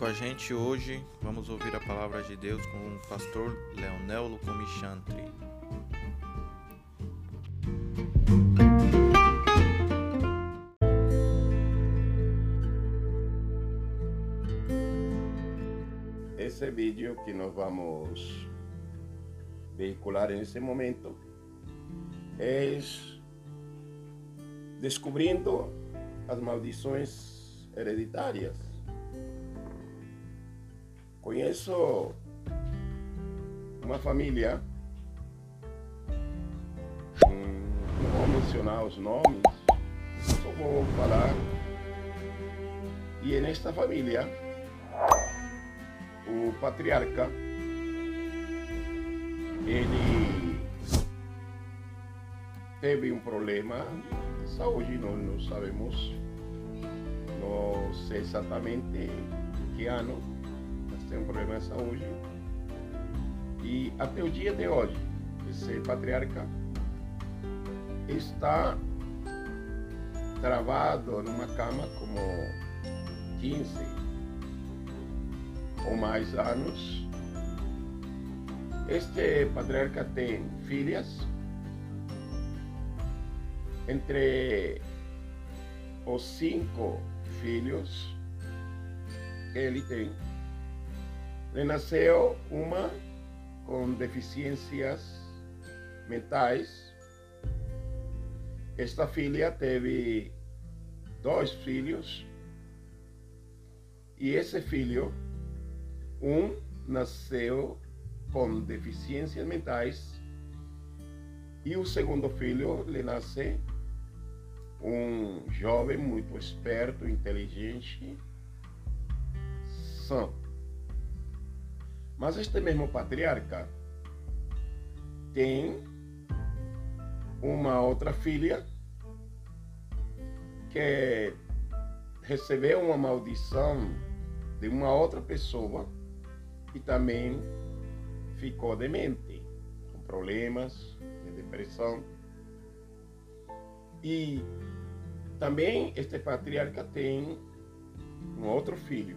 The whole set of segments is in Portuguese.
com a gente hoje. Vamos ouvir a palavra de Deus com o pastor Leonel Lucomichantre. Esse vídeo que nós vamos veicular nesse momento é descobrindo as maldições hereditárias. Conheço uma família, não vou mencionar os nomes, só vou falar. E é nesta família, o patriarca, ele teve um problema de saúde, nós não sabemos, não sei exatamente em que ano, tem um problema de saúde. E até o dia de hoje, esse patriarca está travado numa cama como 15 ou mais anos. Este patriarca tem filhas entre os cinco filhos ele tem, lhe nasceu uma com deficiências mentais. Esta filha teve dois filhos e esse filho, um nasceu com deficiências mentais e o segundo filho lhe nasce um jovem muito esperto, inteligente, são. Mas este mesmo patriarca tem uma outra filha que recebeu uma maldição de uma outra pessoa e também ficou demente, com problemas de depressão. E também este patriarca tem um outro filho,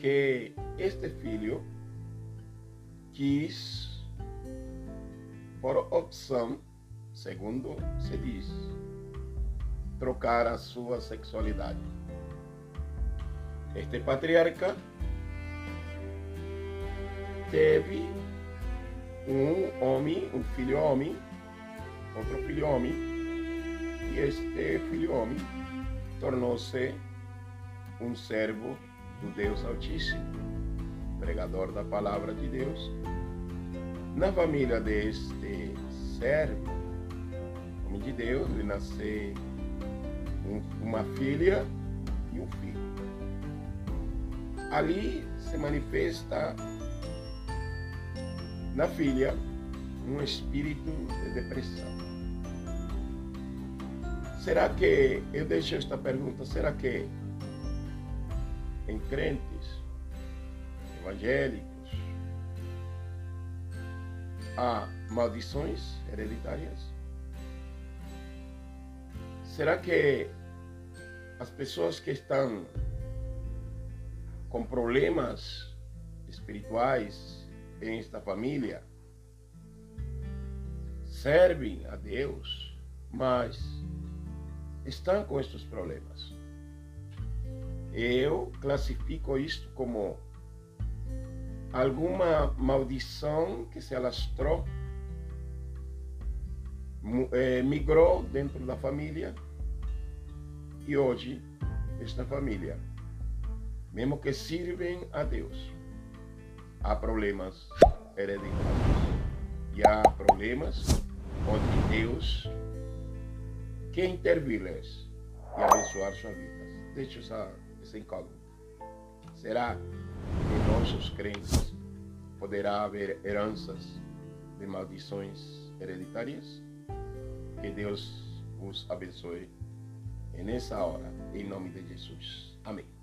que este filho quis, por opção, segundo se diz, trocar a sua sexualidade. Este patriarca teve um homem, um filho homem, outro filho homem, e este filho homem tornou-se um servo do Deus Altíssimo, pregador da palavra de Deus. Na família deste servo, homem de Deus, lhe nasceu uma filha e um filho. Ali se manifesta na filha um espírito de depressão. Será que, eu deixo esta pergunta, será que em crentes evangélicos há maldições hereditárias? Será que as pessoas que estão com problemas espirituais em esta família servem a Deus, mas estão com estes problemas. Eu classifico isto como alguma maldição que se alastrou, eh, migrou dentro da família e hoje esta família, mesmo que sirvem a Deus, há problemas hereditários e há problemas onde Deus quer intervir e abençoar sua vida. Deixa essa, essa incógnita. Será que nossos crentes poderá haver heranças de maldições hereditárias? Que Deus os abençoe nessa hora, em nome de Jesus. Amém.